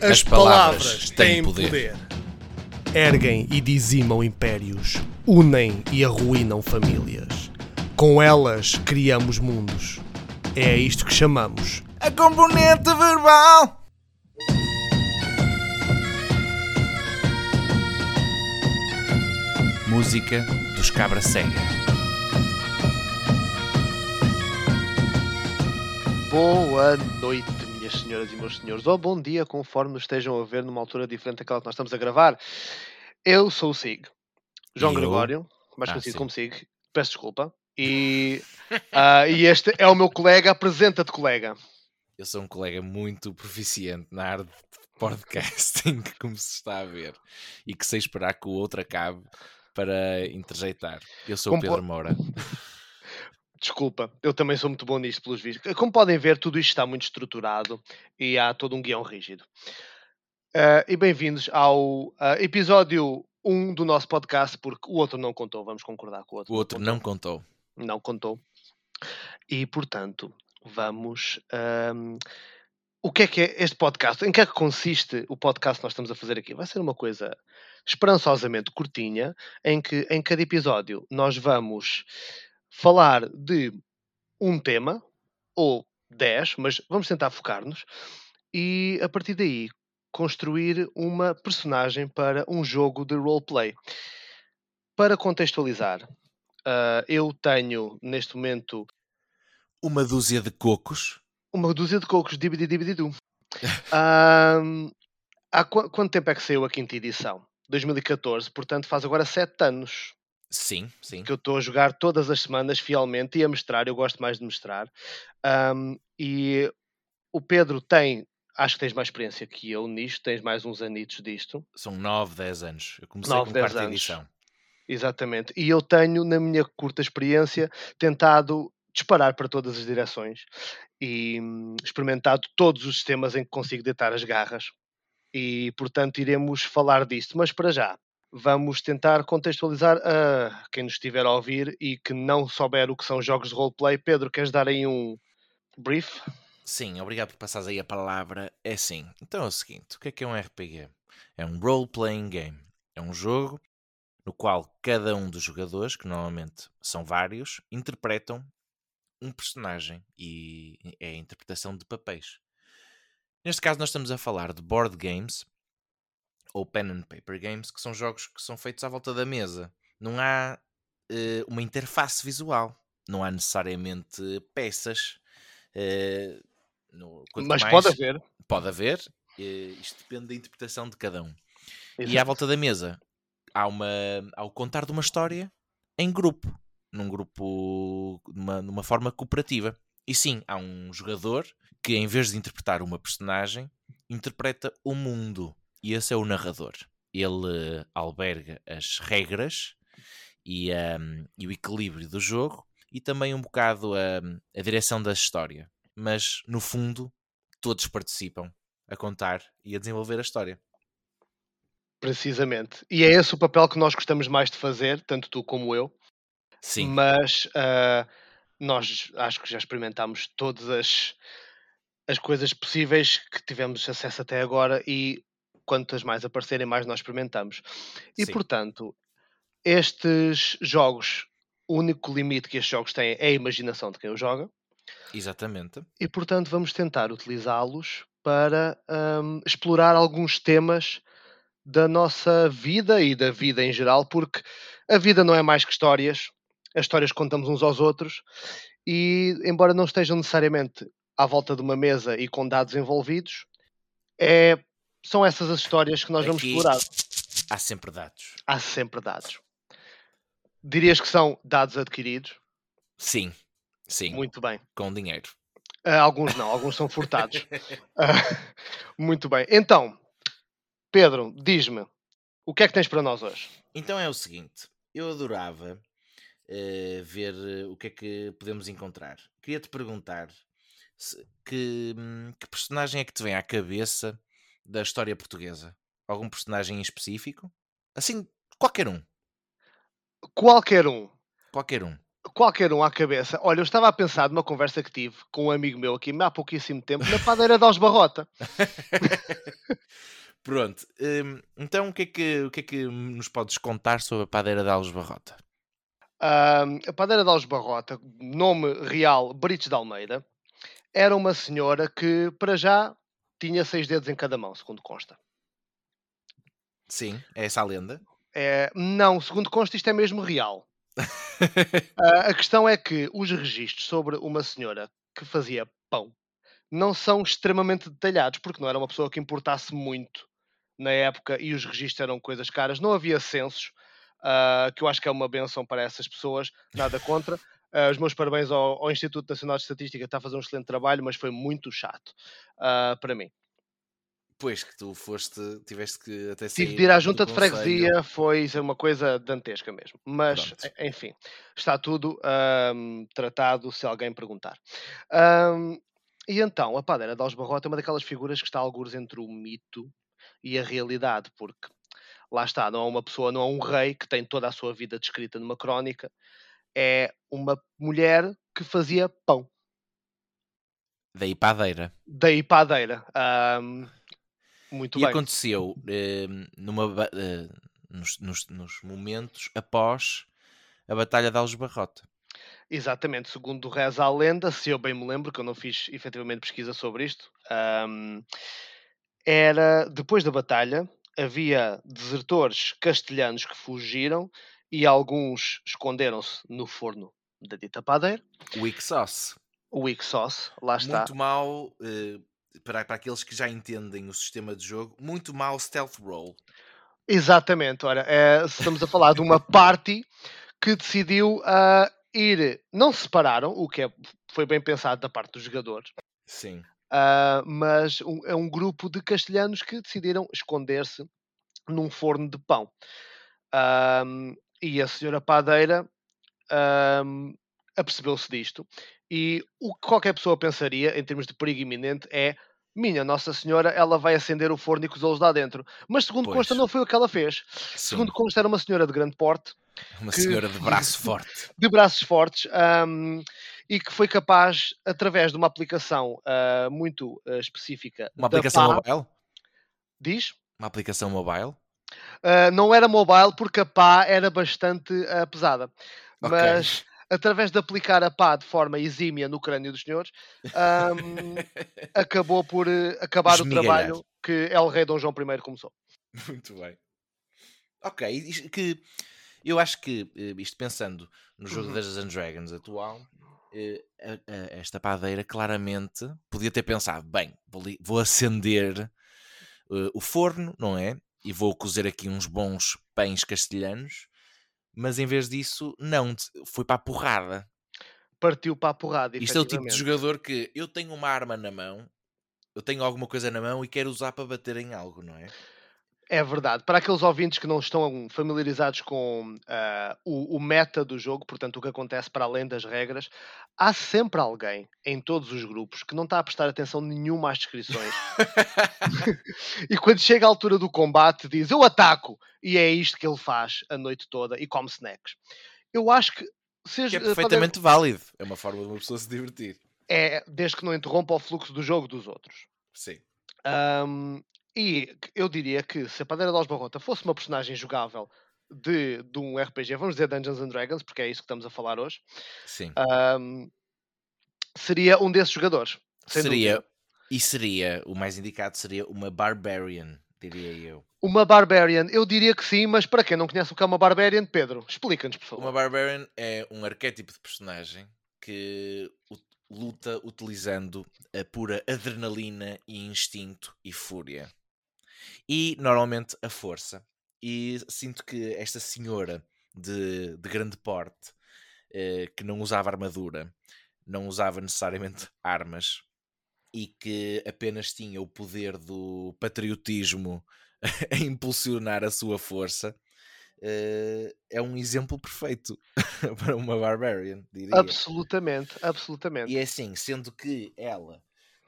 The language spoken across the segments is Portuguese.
As palavras têm poder. Erguem e dizimam impérios, unem e arruinam famílias. Com elas criamos mundos. É a isto que chamamos A componente verbal. Música dos Cabra Cega. Boa noite, minhas senhoras e meus senhores, ou bom dia, conforme nos estejam a ver numa altura diferente daquela que nós estamos a gravar. Eu sou o Sig, João eu? Gregório, mais Ah, conhecido sim. como Sig, peço desculpa. E, ah, e este é o meu colega, apresenta-te, colega. Eu sou um colega muito proficiente na arte de podcasting, como se está a ver, e que sei esperar que o outro acabe para interjeitar. Eu sou o Pedro Moura. Desculpa, eu também sou muito bom nisto, pelos vistos. Como podem ver, tudo isto está muito estruturado e há todo um guião rígido. Ah, e bem-vindos ao ah, episódio 1 do nosso podcast, porque o outro não contou, vamos concordar com o outro. O outro não contou. não contou. E, portanto, vamos. ahm, o que é que é este podcast? Em que é que consiste o podcast que nós estamos a fazer aqui? Vai ser uma coisa esperançosamente curtinha, em que em cada episódio nós vamos falar de um tema, ou 10, mas vamos tentar focar-nos, e a partir daí construir uma personagem para um jogo de roleplay. Para contextualizar, ah, eu tenho neste momento Uma dúzia de cocos. uma dúzia de cocos, dibidi dibidi du. Ahm, há qu- quanto tempo é que saiu a quinta edição? 2014, portanto faz agora 7 anos Sim, sim. que eu estou a jogar todas as semanas fielmente e a mestrar, eu gosto mais de mestrar. Ahm, e o Pedro tem, acho que tens mais experiência que eu nisto, tens mais uns anitos disto. São 9, 10 anos. Eu comecei Nove, com dez quarta anos. edição. Exatamente. E eu tenho, na minha curta experiência, tentado disparar para todas as direções e hum, experimentado todos os sistemas em que consigo deitar as garras. E, portanto, iremos falar disto. Mas, para já, vamos tentar contextualizar a quem nos estiver a ouvir e que não souber o que são jogos de roleplay. Pedro, queres dar aí um brief? Sim, obrigado por passares aí a palavra. É assim. Então é o seguinte: o que é que é um RPG? É um role-playing game. É um jogo no qual cada um dos jogadores, que normalmente são vários, interpretam um personagem e é a interpretação de papéis. Neste caso, nós estamos a falar de board games ou pen and paper games, que são jogos que são feitos à volta da mesa. Não há eh, uma interface visual, não há necessariamente peças. eh, no- Mas mais- pode haver. Pode haver, eh, isto depende da interpretação de cada um. E à Exato. volta da mesa há, uma, há o contar de uma história em grupo, num grupo, numa, numa forma cooperativa. E sim, há um jogador que, em vez de interpretar uma personagem, interpreta o mundo. E esse é o narrador. Ele eh, alberga as regras e, ahm, e o equilíbrio do jogo e também um bocado ahm, a direção da história. Mas, no fundo, todos participam a contar e a desenvolver a história. Precisamente. E é esse o papel que nós gostamos mais de fazer, tanto tu como eu. Sim, Mas ah, nós acho que já experimentámos todas as, as coisas possíveis que tivemos acesso até agora e quantas mais aparecerem, mais nós experimentamos. E Sim. portanto, estes jogos, o único limite que estes jogos têm é a imaginação de quem os joga, exatamente. e portanto vamos tentar utilizá-los para ahm, explorar alguns temas da nossa vida e da vida em geral, porque a vida não é mais que histórias, as histórias que contamos uns aos outros, e embora não estejam necessariamente à volta de uma mesa e com dados envolvidos, é, são essas as histórias que nós vamos Aqui explorar. Há sempre dados. Há sempre dados. Dirias que são dados adquiridos? Sim, sim, Muito bem. com dinheiro. Ah, alguns não, alguns são furtados. Ah, muito bem. Então, Pedro, diz-me, o que é que tens para nós hoje? Então é o seguinte, eu adorava eh, ver eh, o que é que podemos encontrar. Queria-te perguntar se- que, hum, que personagem é que te vem à cabeça da história portuguesa? Algum personagem em específico? Assim, qualquer um. Qualquer um. Qualquer um. qualquer um à cabeça. Olha, eu estava a pensar numa conversa que tive com um amigo meu aqui há pouquíssimo tempo, na padeira de Alesbarrota. Pronto, hum, então o que, é que, o que é que nos podes contar sobre a padeira de Alesbarrota? Um, a padeira de Alesbarrota, nome real Brites de Almeida, era uma senhora que, para já, tinha seis dedos em cada mão, segundo consta. Sim, é essa a lenda? É, não, segundo consta, isto é mesmo real. uh, a questão é que os registros sobre uma senhora que fazia pão não são extremamente detalhados, porque não era uma pessoa que importasse muito na época e os registros eram coisas caras. Não havia censos, uh, que eu acho que é uma benção para essas pessoas, nada contra. Uh, os meus parabéns ao, ao, Instituto Nacional de Estatística, está a fazer um excelente trabalho, mas foi muito chato uh, para mim. Pois que tu foste, tiveste que até Tive de ir à junta de freguesia, foi uma coisa dantesca mesmo. Mas, Pronto. enfim, está tudo um, tratado se alguém perguntar. Um, e então, a padeira de Alesbarrota é uma daquelas figuras que está alguns entre o mito e a realidade, porque lá está, não é uma pessoa, não é um rei que tem toda a sua vida descrita numa crónica, é uma mulher que fazia pão. Daí padeira. Daí padeira. Um, muito e bem. aconteceu uh, numa, uh, nos, nos, nos, momentos após a Batalha de Algebarrota. Exatamente, segundo reza a lenda, se eu bem me lembro, que eu não fiz efetivamente pesquisa sobre isto, um, era depois da batalha, havia desertores castelhanos que fugiram e alguns esconderam-se no forno da dita padeira. Weak sauce. Weak sauce, lá está. Muito mal, uh, para, para aqueles que já entendem o sistema de jogo, muito mal stealth roll. Exatamente, ora, é, estamos a falar de uma party que decidiu uh, ir, não se separaram, o que é, foi bem pensado da parte dos jogadores. Sim. Uh, mas um, é um grupo de castelhanos que decidiram esconder-se num forno de pão. Um, e a senhora padeira um, apercebeu-se disto. E o que qualquer pessoa pensaria, em termos de perigo iminente, é minha Nossa Senhora, ela vai acender o forno e cozê-los lá dentro. Mas segundo pois. consta, não foi o que ela fez. Sim. Segundo consta, era uma senhora de grande porte. Uma que, senhora de braço forte. De braços fortes. Um, e que foi capaz, através de uma aplicação uh, muito uh, específica. Uma aplicação PA, mobile? Diz? Uma aplicação mobile? Uh, não era mobile porque a pá era bastante pesada. Okay. Mas através de aplicar a pá de forma exímia no crânio dos senhores, um, acabou por acabar o trabalho que El Rei Dom João I começou. Muito bem. Ok, que eu acho que isto pensando no jogo uhum. das Dragons atual, eh, esta padeira claramente podia ter pensado: bem, vou, acender uh, o forno, não é? E vou cozer aqui uns bons pães castelhanos, mas em vez disso, não, foi para a porrada. Partiu para a porrada. Isto é o tipo de jogador que eu tenho uma arma na mão, eu tenho alguma coisa na mão e quero usar para bater em algo, não é? É verdade. Para aqueles ouvintes que não estão familiarizados com uh, o, o, meta do jogo, portanto, o que acontece para além das regras, há sempre alguém em todos os grupos que não está a prestar atenção nenhuma às descrições. e quando chega a altura do combate, diz: Eu ataco! E é isto que ele faz a noite toda e come snacks. Eu acho que. Seja, que é perfeitamente válido. É uma forma de uma pessoa se divertir. É, desde que não interrompa o fluxo do jogo dos outros. Sim. Um, e eu diria que se a Padeira de Barrota fosse uma personagem jogável de, de um RPG, vamos dizer Dungeons and Dragons, porque é isso que estamos a falar hoje, Sim. Um, seria um desses jogadores. Seria, dúvida. e seria, o mais indicado seria uma Barbarian, diria eu. Uma Barbarian, eu diria que sim, mas para quem não conhece o que é uma Barbarian, Pedro, explica-nos, por favor. Uma Barbarian é um arquétipo de personagem que luta utilizando a pura adrenalina e instinto e fúria e normalmente a força. E sinto que esta senhora de, de grande porte, eh, que não usava armadura, não usava necessariamente armas e que apenas tinha o poder do patriotismo a impulsionar a sua força, eh, é um exemplo perfeito para uma Barbarian, diria. Absolutamente, absolutamente. E é assim, sendo que ela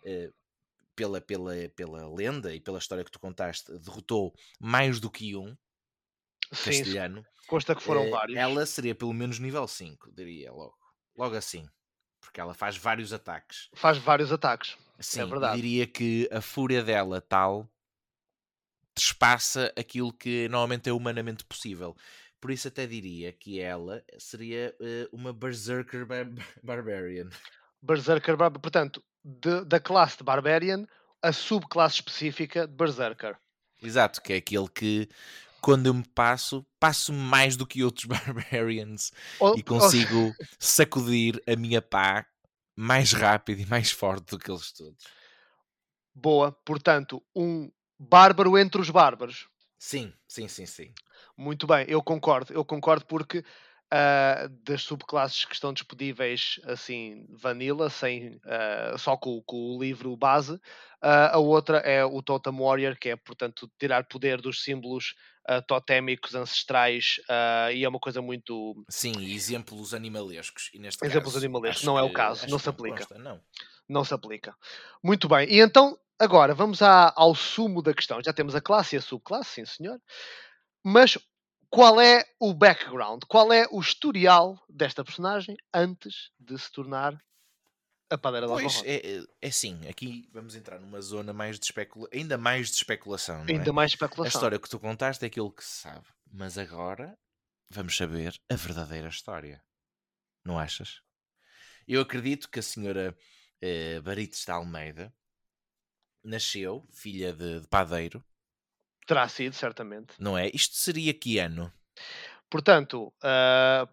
eh, pela, pela, pela lenda e pela história que tu contaste, derrotou mais do que um Sim, castelhano. Consta que foram uh, vários. Ela seria pelo menos nível 5, diria logo. logo assim. Porque ela faz vários ataques. Faz vários ataques. Sim, é verdade. diria que a fúria dela tal trespassa aquilo que normalmente é humanamente possível. Por isso até diria que ela seria uh, uma Berserker bar Barbarian. Berserker Barbarian. Portanto, de, da classe de Barbarian, a subclasse específica de Berserker. Exato, que é aquele que quando eu me passo, passo mais do que outros Barbarians oh, e consigo oh. sacudir a minha pá mais rápido e mais forte do que eles todos. Boa, portanto, um bárbaro entre os bárbaros. Sim, sim, sim, sim. Muito bem, eu concordo, eu concordo porque uh, das subclasses que estão disponíveis assim, vanilla, sem, uh, só com, com, o livro base, uh, a outra é o Totem Warrior, que é, portanto, tirar poder dos símbolos totémicos ancestrais e é uma coisa muito. Sim, exemplos animalescos. E neste exemplos caso, animalescos, não é o caso, não se aplica. Consta, não. não se aplica. Muito bem, e então Agora, vamos à, ao sumo da questão. Já temos a classe e a subclasse, sim senhor. Mas qual é o background? Qual é o historial desta personagem antes de se tornar a padeira da Pois, é, é, é sim. Aqui vamos entrar numa zona mais de especula... ainda mais de especulação. ainda é? mais especulação. A história que tu contaste é aquilo que se sabe. Mas agora vamos saber a verdadeira história. Não achas? Eu acredito que a senhora eh, Barites da Almeida nasceu, filha de, de padeiro. Terá sido, certamente. Não é? Isto seria que ano? Portanto, uh,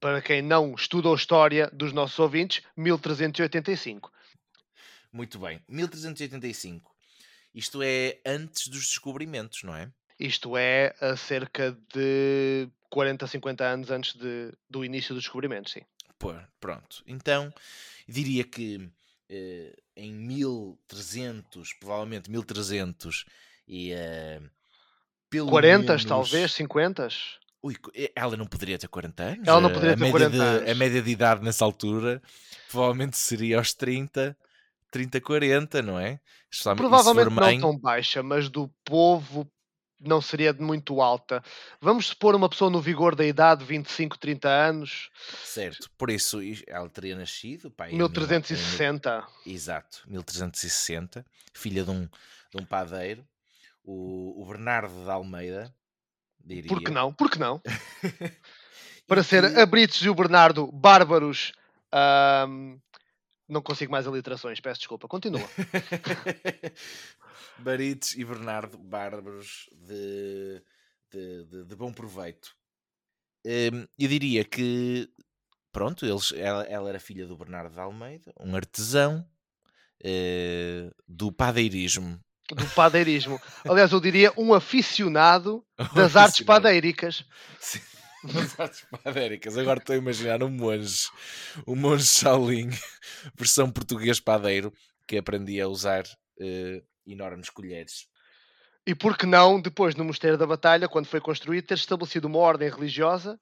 para quem não estudou história dos nossos ouvintes, 1385. Muito bem, 1385. Isto é antes dos descobrimentos, não é? Isto é a cerca de 40, 50 anos antes de, do início dos descobrimentos, sim. Pô, pronto. Então, diria que eh, em 1300, provavelmente 1300 e uh, pelo 40 menos... talvez, 50 Ui, eh, ela não poderia ter 40 anos? Ela não poderia a ter 40 de, anos. A média de idade nessa altura provavelmente seria aos 30, 30, 40, não é? Provavelmente não tão baixa, mas do povo não seria muito alta. Vamos supor uma pessoa no vigor da idade, 25, 30 anos. Certo, por isso ela teria nascido. Pá, 1360. Em, exato, 1360, filha de um, de um padeiro, o, o Bernardo de Almeida. Diria. Por que não? Por que não? Para ser a Brites e o Bernardo bárbaros. Um, não consigo mais aliterações, peço desculpa. Continua. Barites e Bernardo, bárbaros de, de, de, de bom proveito. Um, eu diria que, pronto, eles, ela, ela, era filha do Bernardo de Almeida, um artesão uh, do padeirismo. Do padeirismo. Aliás, eu diria um aficionado das um artes padeíricas. Sim. Das artes padéricas. Agora estou a imaginar um monge, um monge Shaolin, versão português padeiro, que aprendi a usar uh, enormes colheres. E por que não, depois no Mosteiro da Batalha, quando foi construído, ter estabelecido uma ordem religiosa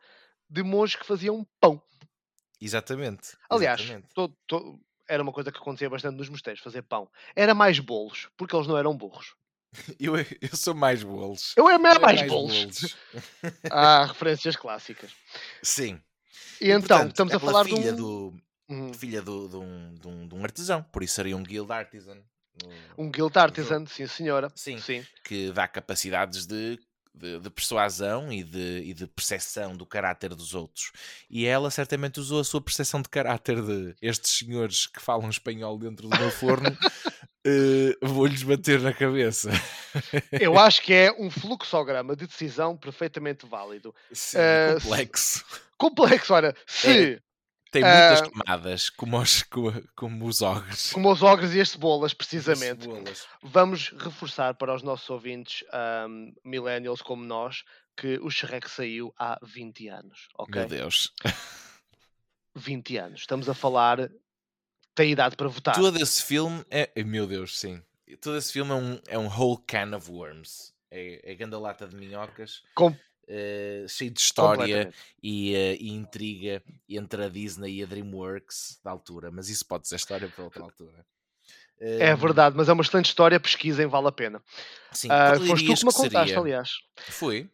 de monges que faziam pão. Exatamente. Aliás, exatamente. Todo, todo, era uma coisa que acontecia bastante nos mosteiros, fazer pão. Era mais bolos, porque eles não eram burros. Eu, eu sou mais bolos. Eu é mais, mais bolos. bolos. Há referências clássicas. Sim. E, e então, portanto, estamos a falar filha de um... do, uhum. filha do, de, um, de, um, de um artesão, por isso seria um guild artisan. Um guild artisan, sim senhora. Sim, sim. Que dá capacidades de, de, de, persuasão e de, e de percepção do caráter dos outros. E ela certamente usou a sua percepção de caráter de estes senhores que falam espanhol dentro do meu forno. Uh, vou-lhes bater na cabeça. Eu acho que é um fluxograma de decisão perfeitamente válido. Sim, uh, complexo. Complexo, olha, se é, tem muitas uh, camadas, como os, como, os ogres. Como os ogres e as cebolas, precisamente. Cebolas. Vamos reforçar para os nossos ouvintes, um, millennials como nós, que o Shrek saiu há 20 anos. Okay? Meu Deus. 20 anos. Estamos a falar. Tem idade para votar. Todo esse filme é. Meu Deus, sim. Todo esse filme é um, é um whole can of worms. É, é grande lata de minhocas. Com Uh, cheio de história e, uh, e, intriga entre a Disney e a DreamWorks da altura, mas isso pode ser história para outra altura. Uh, é verdade, mas é uma excelente história, pesquisem, vale a pena. Sim, uh, foste tu que me contaste, seria? aliás. Foi.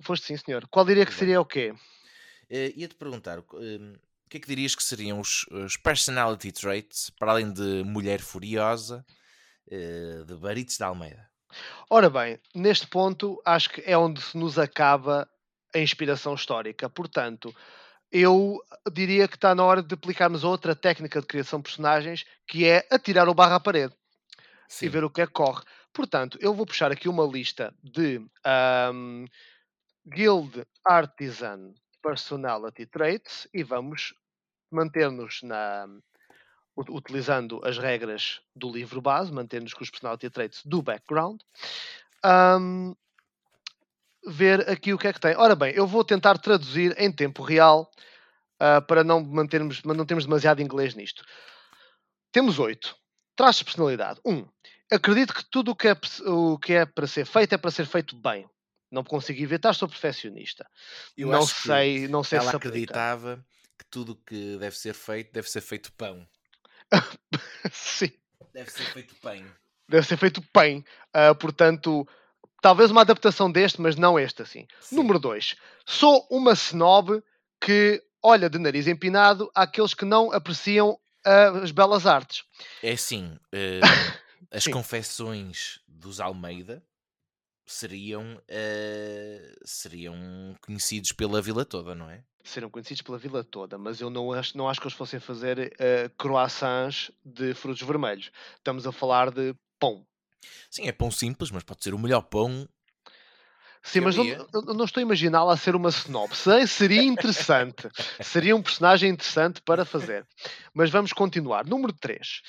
Foste sim, senhor. Qual diria que seria o quê? Uh, Ia-te perguntar, o que é que dirias que seriam os, os personality traits, para além de mulher furiosa, uh, de Barites de Almeida? Ora bem, neste ponto acho que é onde se nos acaba a inspiração histórica. Portanto, eu diria que está na hora de aplicarmos outra técnica de criação de personagens, que é atirar o barro à parede Sim. e ver o que é que corre. Portanto, eu vou puxar aqui uma lista de um, Guild Artisan Personality Traits e vamos manter-nos na utilizando as regras do livro base, manter-nos com os personality traits do background. Um, ver aqui o que é que tem. Ora bem, eu vou tentar traduzir em tempo real uh, para não mantermos, não termos demasiado inglês nisto. Temos oito. Traços de personalidade. Um. Acredito que tudo o que, é, o que é para ser feito é para ser feito bem. Não consegui inventar, sou perfeccionista. Eu não sei, não sei ela se acreditava que tudo o que deve ser feito deve ser feito pão. Sim. Deve ser feito pão. Deve ser feito pão. Uh, portanto, talvez uma adaptação deste, mas não este assim. Sim. Número 2. Sou uma snob que olha de nariz empinado àqueles que não apreciam uh, as belas artes. É assim, uh, as confecções dos Almeida seriam, uh, seriam conhecidos pela vila toda, não é? Seriam conhecidos pela vila toda, mas eu não acho, não acho que eles fossem fazer uh, croissants de frutos vermelhos. Estamos a falar de pão. Sim, é pão simples, mas pode ser o melhor pão. Sim, mas não, não, estou a imaginá-la a ser uma snob. Seria interessante. Seria um personagem interessante para fazer. Mas vamos continuar. Número 3.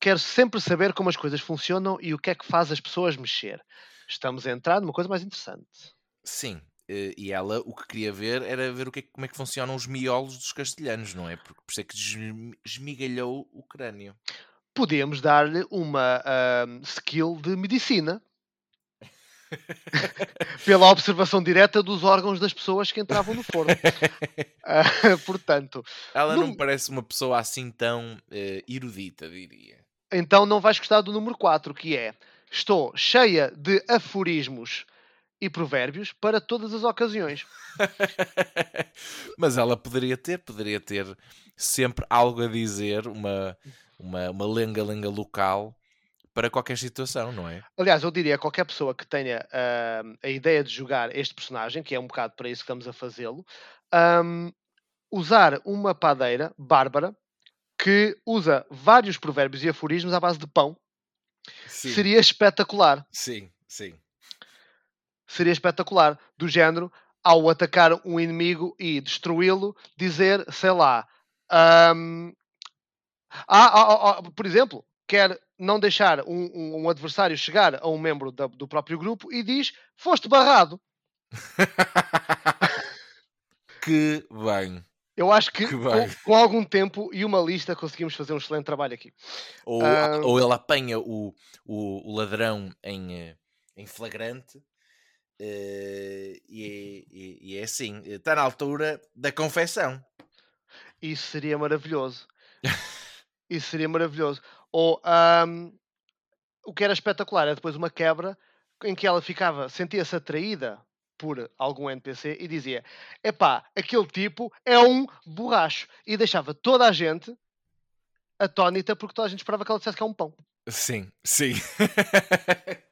Quero sempre saber como as coisas funcionam e o que é que faz as pessoas mexer estamos a entrar numa coisa mais interessante. Sim, e ela o que queria ver era ver o que é, como é que funcionam os miolos dos castelhanos, não é? Porque por isso é que esmigalhou o crânio. Podíamos dar-lhe uma uh, skill de medicina. Pela observação direta dos órgãos das pessoas que entravam no forno. uh, portanto, ela não me parece uma pessoa assim tão uh, erudita, diria. Então não vais gostar do número 4, que é Estou cheia de aforismos e provérbios para todas as ocasiões. Mas ela poderia ter, poderia ter sempre algo a dizer, uma, uma, uma lenga-lenga local para qualquer situação, não é? Aliás, eu diria a qualquer pessoa que tenha uh, a ideia de jogar este personagem, que é um bocado para isso que estamos a fazê-lo, um, usar uma padeira bárbara que usa vários provérbios e aforismos à base de pão Sim. seria espetacular. Sim, sim. Seria espetacular. Do género, ao atacar um inimigo e destruí-lo, dizer, sei lá. Um... Ah, ah, ah, por exemplo, quer não deixar um, um, um, adversário chegar a um membro da, do próprio grupo e diz: Foste barrado. que bem. Eu acho que, que com, com, algum tempo e uma lista conseguimos fazer um excelente trabalho aqui. Ou, um... ou ele apanha o, o, o ladrão em, eh, em flagrante uh, e, e, e, é assim, está na altura da confecção. Isso seria maravilhoso. Isso seria maravilhoso. Ou um, o que era espetacular é depois uma quebra em que ela ficava, sentia-se atraída por algum NPC e dizia: epá, aquele tipo é um borracho. E deixava toda a gente atónita porque toda a gente esperava que ela dissesse que é um pão. Sim, sim.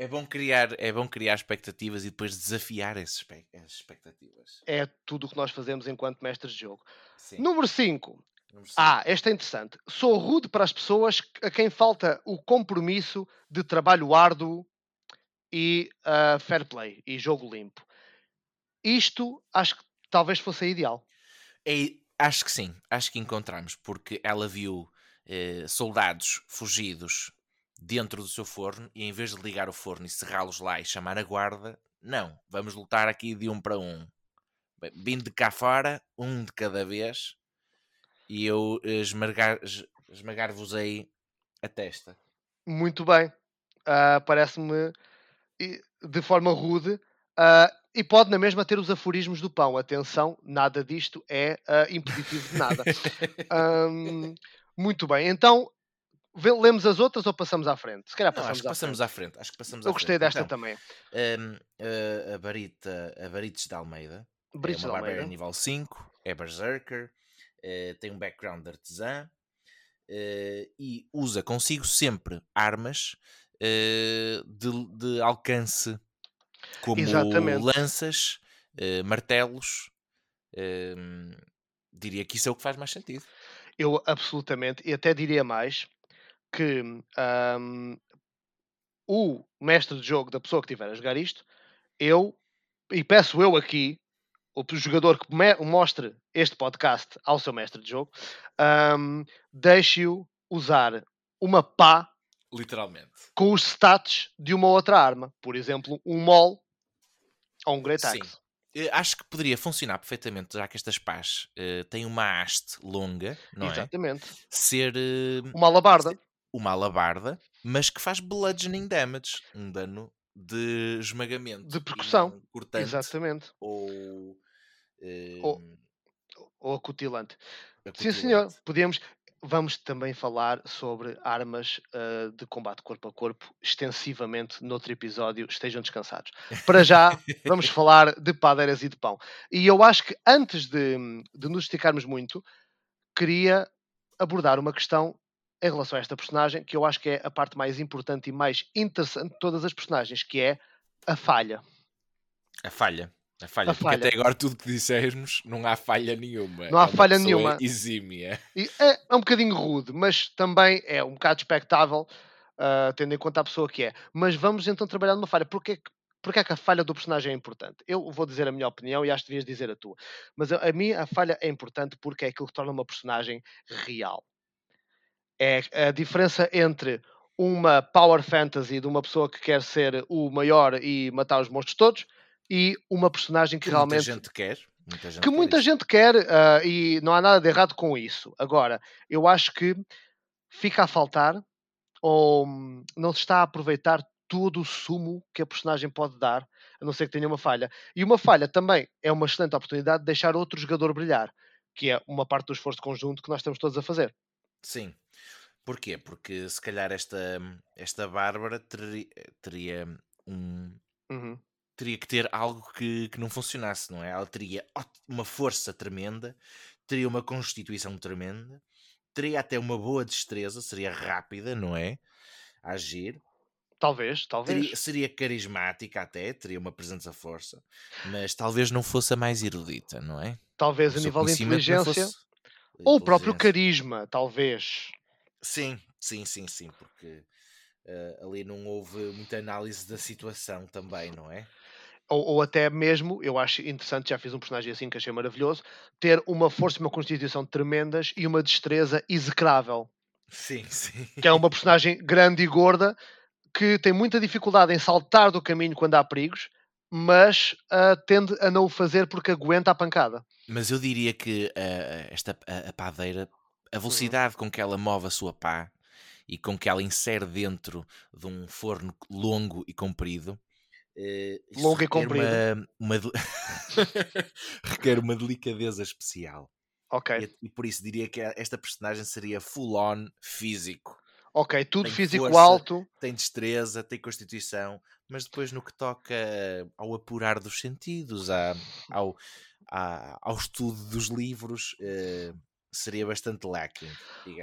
é bom criar, é bom criar expectativas e depois desafiar essas expectativas. É tudo o que nós fazemos enquanto mestres de jogo. Sim. Número 5. Ah, esta é interessante. Sou rude para as pessoas a quem falta o compromisso de trabalho árduo e uh, fair play e jogo limpo. Isto acho que talvez fosse a ideal. É, acho que sim, acho que encontramos, porque ela viu eh, soldados fugidos dentro do seu forno e em vez de ligar o forno e cerrá-los lá e chamar a guarda, não, vamos lutar aqui de um para um. Vindo de cá fora, um de cada vez, e eu esmagar, esmagar-vos aí a testa. Muito bem. Uh, Parece-me de forma rude uh, e pode na mesma ter os aforismos do pão. Atenção, nada disto é uh, impeditivo de nada. um, muito bem, então lemos as outras ou passamos à frente? Se calhar passamos, Não, acho que passamos à frente. Acho que passamos Eu gostei frente. desta então, também. Um, a, a, Barita, a Barites de Almeida. Barites é uma Almeida. nível 5. é berserker, uh, tem um background de artesã uh, e usa consigo sempre armas uh, de, de, alcance como Exatamente. lanças, martelos. Ehm, diria que isso é o que faz mais sentido. Eu absolutamente, e até diria mais que um, o mestre de jogo da pessoa que estiver a jogar isto, eu, e peço eu aqui, o jogador que mostre este podcast ao seu mestre de jogo, um, deixe-o usar uma pá literalmente com os stats de uma outra arma, por exemplo, um mol ou um great axe. Sim. Acho que poderia funcionar perfeitamente, já que estas pás uh, têm uma haste longa, não é? Exatamente. é? Ser uh, uma alabarda. Uma alabarda, mas que faz bludgeoning damage, um dano de esmagamento, de percussão, cortante, exatamente, ou, uh, ou, ou acutilante. acutilante. Sim, senhor. Podíamos, Vamos também falar sobre armas uh, de combate corpo a corpo extensivamente noutro episódio. Estejam descansados. Para já, vamos falar de padeiras e de pão. E eu acho que antes de, de nos esticarmos muito, queria abordar uma questão em relação a esta personagem que eu acho que é a parte mais importante e mais interessante de todas as personagens, que é a falha. A falha. A falha, a porque falha. até agora tudo que dissermos não há falha nenhuma. Não há é falha nenhuma. Exímia. E é, é, um bocadinho rude, mas também é um bocado expectável, uh, tendo em conta a pessoa que é. Mas vamos então trabalhar numa falha. Porquê, porquê é que a falha do personagem é importante? Eu vou dizer a minha opinião e acho que devias dizer a tua. Mas a, a mim a falha é importante porque é aquilo que torna uma personagem real. É a diferença entre uma power fantasy de uma pessoa que quer ser o maior e matar os monstros todos e uma personagem que, que realmente. Muita gente quer. Muita gente que muita quer gente quer uh, e não há nada de errado com isso. Agora, eu acho que fica a faltar ou não se está a aproveitar todo o sumo que a personagem pode dar, a não ser que tenha uma falha. E uma falha também é uma excelente oportunidade de deixar outro jogador brilhar, que é uma parte do esforço conjunto que nós estamos todos a fazer. Sim. Porquê? Porque se calhar esta, esta Bárbara teria, teria um, uhum teria que ter algo que, que não funcionasse, não é? Ela teria uma força tremenda, teria uma constituição tremenda, teria até uma boa destreza, seria rápida, não é? A agir. Talvez, talvez. Teria, seria carismática até, teria uma presença força, mas talvez não fosse a mais erudita, não é? Talvez o a nível de inteligência. Ou o próprio carisma, talvez. Sim, sim, sim, sim, porque uh, ali não houve muita análise da situação também, não é? ou, ou, até mesmo, eu acho interessante, já fiz um personagem assim que achei maravilhoso, ter uma força e uma constituição tremendas e uma destreza execrável. Sim, sim. Que é uma personagem grande e gorda que tem muita dificuldade em saltar do caminho quando há perigos, mas uh, tende a não o fazer porque aguenta a pancada. Mas eu diria que uh, esta a, a padeira, a uhum. velocidade com que ela move a sua pá e com que ela insere dentro de um forno longo e comprido Uh, Longa e comprida. Uma, uma requer uma delicadeza especial. Ok. E, e, por isso diria que esta personagem seria full on físico. Ok, tudo tem físico força, alto. Tem destreza, tem constituição, mas depois no que toca ao apurar dos sentidos, à, ao, à, ao estudo dos livros, uh, seria bastante lacking.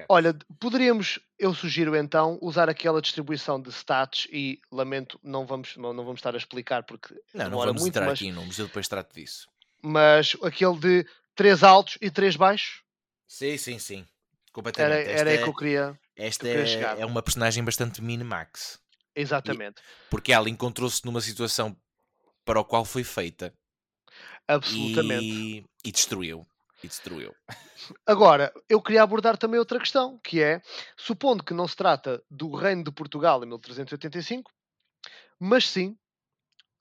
Olha, poderíamos, eu sugiro então, usar aquela distribuição de stats e lamento, não vamos, não, não vamos estar a explicar porque não, não vamos muito, entrar mas, aqui em números, eu depois trato disso. Mas aquele de 3 altos e 3 baixos? Sim, sim, sim. Completamente. Era, era é, que eu queria. Esta é, é, uma personagem bastante min-max. Exatamente. E, porque ela encontrou-se numa situação para a qual foi feita. Absolutamente. E, e destruiu e destruiu. Agora, eu queria abordar também outra questão, que é, supondo que não se trata do reino de Portugal em 1385, mas sim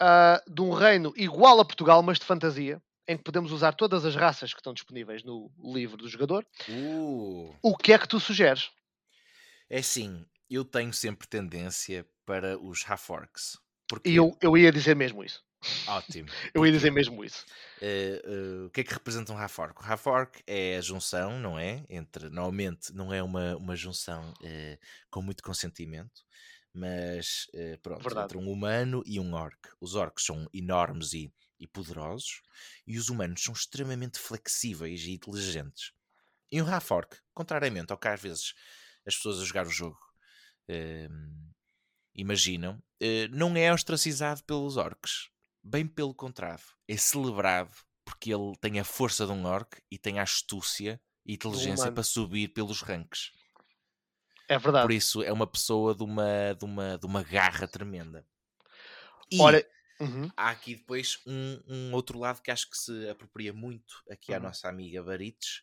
uh, de um reino igual a Portugal, mas de fantasia, em que podemos usar todas as raças que estão disponíveis no livro do jogador. Uh. O que é que tu sugeres? É sim, eu tenho sempre tendência para os Half-Orcs. Porque... E eu, eu ia dizer mesmo isso. Ótimo. Eu ia dizer mesmo isso. Uh, uh, o que é que representa um Half-Orc? O Half-Orc é a junção, não é? Entre, normalmente não é uma, uma junção uh, com muito consentimento, Mas uh, pronto, Verdade. entre um humano e um orc. Os orcs são enormes e, e poderosos, e os humanos são extremamente flexíveis e inteligentes. E um half-orc, contrariamente ao que às vezes as pessoas a jogar o jogo uh, imaginam, não é ostracizado pelos orcs. Bem pelo contrário, é celebrado porque ele tem a força de um orc e tem a astúcia e inteligência para subir pelos ranks. É verdade. Por isso é uma pessoa de uma, de uma, de uma garra tremenda. E Olha, uhum. há aqui depois um, um, outro lado que acho que se apropria muito aqui uhum. à nossa amiga Barites,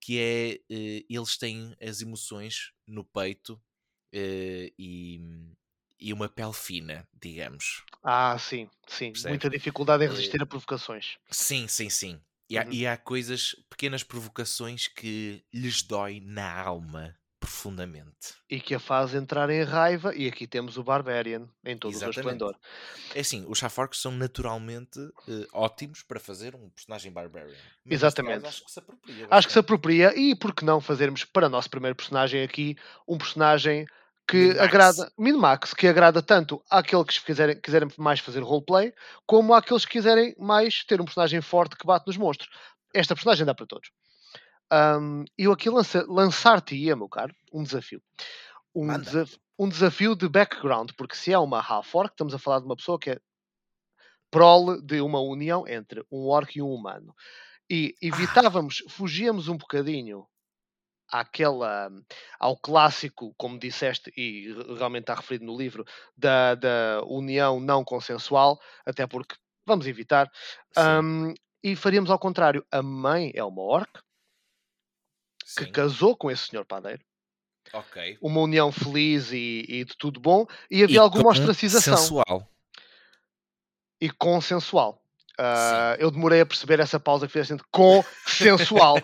que é uh, eles têm as emoções no peito uh, e, e uma pele fina, digamos. Ah, sim, sim. Percebe? Muita dificuldade em resistir a provocações. Sim, sim, sim. E há, uhum. e há coisas, pequenas provocações que lhes dói na alma profundamente. E que a faz entrar em raiva, e aqui temos o Barbarian em todo Exatamente. o seu esplendor. É assim, os Shaforks são naturalmente uh, ótimos para fazer um personagem Barbarian. Mas Exatamente. Acho que se apropria. Acho que se apropria, e por que não fazermos para o nosso primeiro personagem aqui um personagem que agrada, Minimax, que agrada tanto àqueles que quiserem, quiserem mais fazer roleplay, como àqueles que quiserem mais ter um personagem forte que bate nos monstros. Esta personagem dá para todos. Um, eu aqui lança, lançar-te-ia, meu caro, um desafio. Um, desaf um, desafio de background, porque se é uma half-orc, estamos a falar de uma pessoa que é prole de uma união entre um orc e um humano. E evitávamos, fugíamos um bocadinho àquela, ao clássico, como disseste, e realmente está referido no livro, da, da união não consensual, até porque vamos evitar. Um, e faríamos ao contrário. A mãe é uma orc, que casou com esse senhor padeiro. Uma união feliz e, e de tudo bom. E havia e alguma ostracização. Sensual. E consensual. Uh, eu demorei a perceber essa pausa que assim, consensual.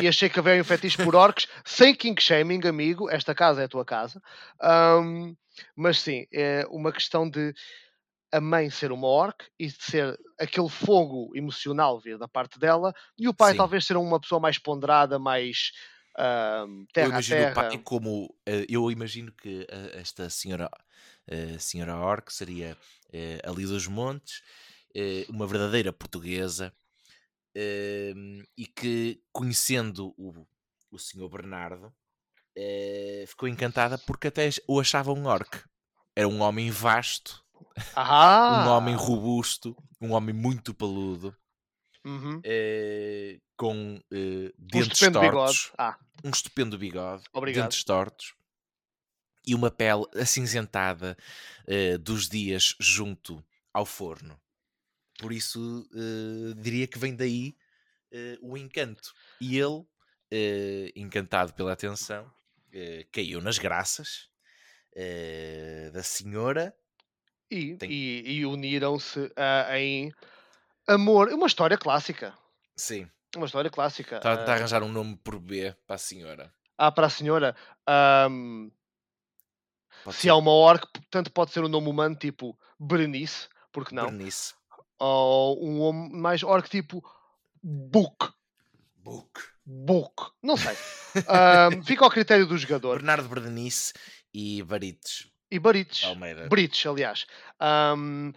e achei que havia um fetiche por orcs, sem king shaming, amigo. Esta casa é a tua casa. Um, mas sim, é uma questão de a mãe ser uma orc e de ser aquele fogo emocional vir da parte dela, e o pai Sim. talvez ser uma pessoa mais ponderada, mais uh, terra eu imagino terra. o pai como uh, eu imagino que uh, esta senhora senhora orc seria ali dos montes, uma verdadeira portuguesa ehm, e que conhecendo o, o senhor Bernardo ficou encantada porque até o achava um orc. Era um homem vasto, ah. um homem robusto, um homem muito peludo, uhum. eh, com eh, dentes um tortos, ah. um estupendo bigode, Obrigado. dentes tortos e uma pele acinzentada eh, dos dias junto ao forno. Por isso diria que vem daí o encanto. E ele, encantado pela atenção, caiu nas graças da senhora e, Tem... e, e uniram-se uh, em amor. Uma história clássica. Sim. Uma história clássica. Está uh... a arranjar um nome por B para a senhora. Ah, para a senhora. Um... se ser. há uma orc, tanto pode ser um nome humano tipo Berenice, porque não? Berenice. Ou um nome mais orc tipo Book. Book. Book. Não sei. um, fica ao critério do jogador. Bernardo Berenice e Barites. E Barites. Brites, aliás. Um,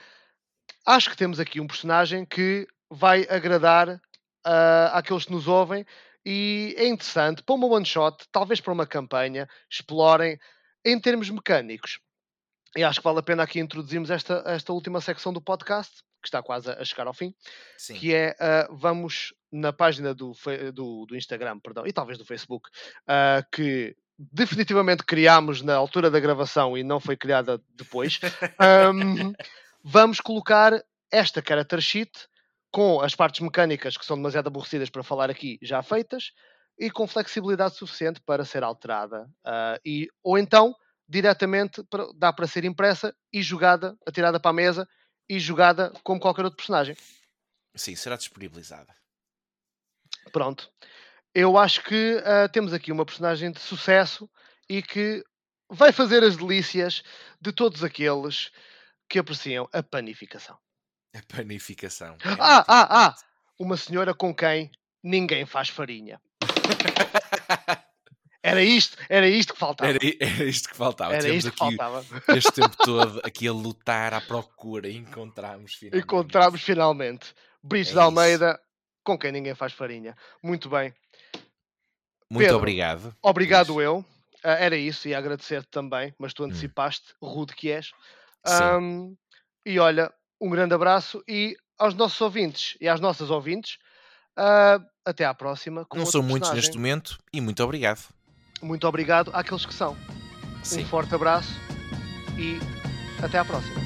acho que temos aqui um personagem que vai agradar uh, àqueles que nos ouvem e é interessante para uma one shot, talvez para uma campanha, explorem em termos mecânicos. E acho que vale a pena aqui introduzirmos esta, esta última secção do podcast, que está quase a chegar ao fim, Sim. que é uh, vamos na página do, do, do, Instagram, perdão, e talvez do Facebook, uh, que definitivamente criámos na altura da gravação e não foi criada depois, um, vamos colocar esta character sheet com as partes mecânicas que são demasiado aborrecidas para falar aqui já feitas e com flexibilidade suficiente para ser alterada. Uh, e, ou então, diretamente, dá para ser impressa e jogada, atirada para a mesa e jogada como qualquer outro personagem. Sim, será disponibilizada. Pronto eu acho que uh, temos aqui uma personagem de sucesso e que vai fazer as delícias de todos aqueles que apreciam a panificação. A panificação. É ah, ah, ah! Uma senhora com quem ninguém faz farinha. Era isto, era isto que faltava. Era, era isto que faltava. Era isto que aqui, faltava. Este tempo todo aqui a lutar à procura e encontramos finalmente. Encontramos finalmente. Brice É de Almeida, com quem ninguém faz farinha. Muito bem. Muito Pedro, obrigado. Obrigado Isso. eu. Ah, era isso, e agradecer-te também, mas Hum. tu antecipaste, rude que és. Ahm, e olha, um grande abraço e aos nossos ouvintes e às nossas ouvintes, ah, até à próxima. Não são muitos neste momento e muito obrigado. Muito obrigado àqueles que são. Sim. Um forte abraço e até à próxima.